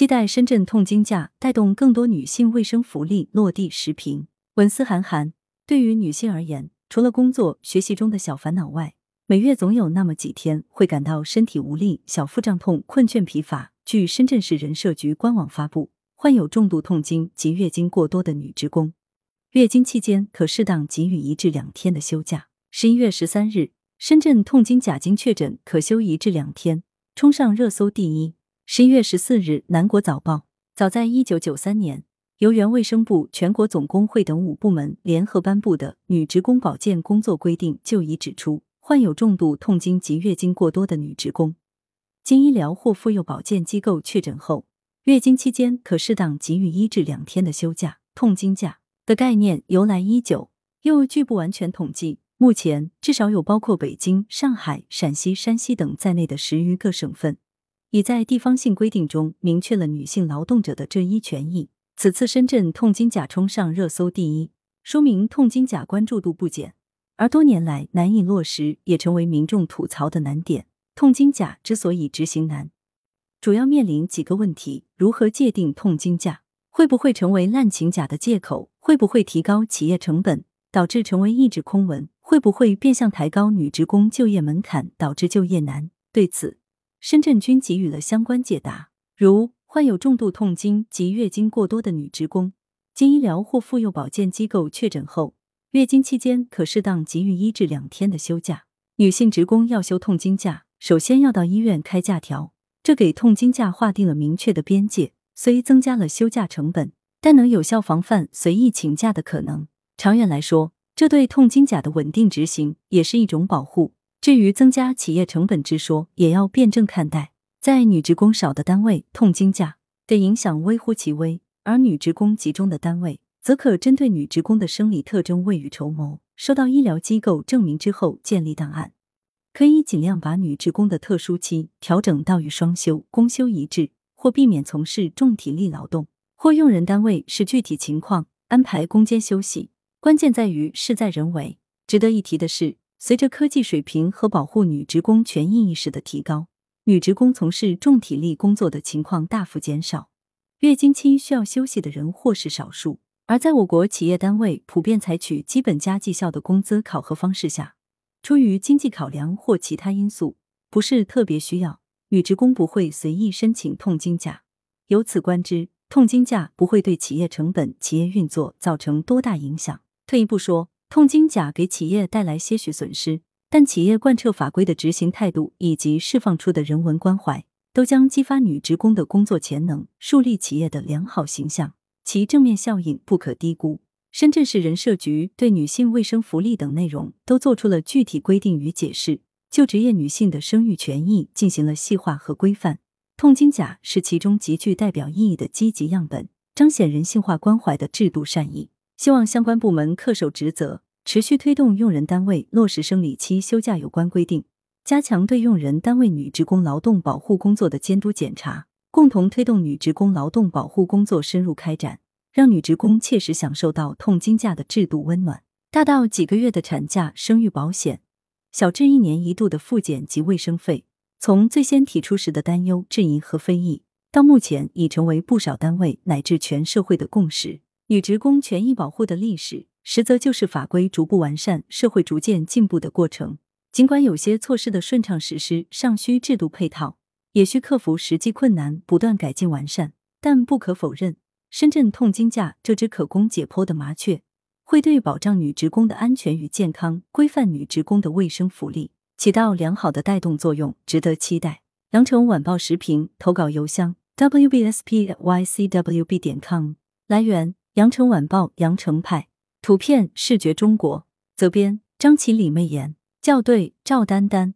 期待深圳痛经假带动更多女性卫生福利落地实平。文思涵涵，对于女性而言，除了工作、学习中的小烦恼外，每月总有那么几天会感到身体无力、小腹胀痛、困倦疲乏。据深圳市人社局官网发布，患有重度痛经及月经过多的女职工，月经期间可适当给予一至两天的休假。十一月十三日，深圳痛经假经确诊可休一至两天，冲上热搜第一。十一月十四日，南国早报，早在一九九三年，由原卫生部、全国总工会等五部门联合颁布的《女职工保健工作规定》就已指出，患有重度痛经及月经过多的女职工，经医疗或妇幼保健机构确诊后，月经期间可适当给予一至两天的休假。痛经假的概念由来已久，又据不完全统计，目前至少有包括北京、上海、陕西、山西等在内的十余个省份。已在地方性规定中明确了女性劳动者的这一权益。此次深圳痛经假冲上热搜第一，说明痛经假关注度不减，而多年来难以落实，也成为民众吐槽的难点。痛经假之所以执行难，主要面临几个问题：如何界定痛经假？会不会成为滥请假的借口？会不会提高企业成本，导致成为一纸空文？会不会变相抬高女职工就业门槛，导致就业难？对此。深圳均给予了相关解答，如患有重度痛经及月经过多的女职工，经医疗或妇幼保健机构确诊后，月经期间可适当给予一至两天的休假。女性职工要休痛经假，首先要到医院开假条，这给痛经假划定了明确的边界。虽增加了休假成本，但能有效防范随意请假的可能。长远来说，这对痛经假的稳定执行也是一种保护。至于增加企业成本之说，也要辩证看待。在女职工少的单位，痛经假的影响微乎其微；而女职工集中的单位，则可针对女职工的生理特征未雨绸缪。收到医疗机构证明之后，建立档案，可以尽量把女职工的特殊期调整到与双休、公休一致，或避免从事重体力劳动，或用人单位视具体情况安排工间休息。关键在于事在人为。值得一提的是。随着科技水平和保护女职工权益意识的提高，女职工从事重体力工作的情况大幅减少，月经期需要休息的人或是少数。而在我国企业单位普遍采取基本加绩效的工资考核方式下，出于经济考量或其他因素，不是特别需要，女职工不会随意申请痛经假。由此观之，痛经假不会对企业成本、企业运作造成多大影响。退一步说。痛经假给企业带来些许损失，但企业贯彻法规的执行态度以及释放出的人文关怀，都将激发女职工的工作潜能，树立企业的良好形象，其正面效应不可低估。深圳市人社局对女性卫生福利等内容都做出了具体规定与解释，就职业女性的生育权益进行了细化和规范。痛经假是其中极具代表意义的积极样本，彰显人性化关怀的制度善意。希望相关部门恪守职责，持续推动用人单位落实生理期休假有关规定，加强对用人单位女职工劳动保护工作的监督检查，共同推动女职工劳动保护工作深入开展，让女职工切实享受到痛经假的制度温暖。大到几个月的产假、生育保险，小至一年一度的复检及卫生费，从最先提出时的担忧、质疑和非议，到目前已成为不少单位乃至全社会的共识。女职工权益保护的历史，实则就是法规逐步完善、社会逐渐进步的过程。尽管有些措施的顺畅实施尚需制度配套，也需克服实际困难，不断改进完善，但不可否认，深圳痛经假这只可供解剖的麻雀，会对保障女职工的安全与健康、规范女职工的卫生福利起到良好的带动作用，值得期待。羊城晚报时评投稿邮箱：wbspycwb 点 com。来源。羊城晚报羊城派图片视觉中国责编张起李媚妍校对赵丹丹。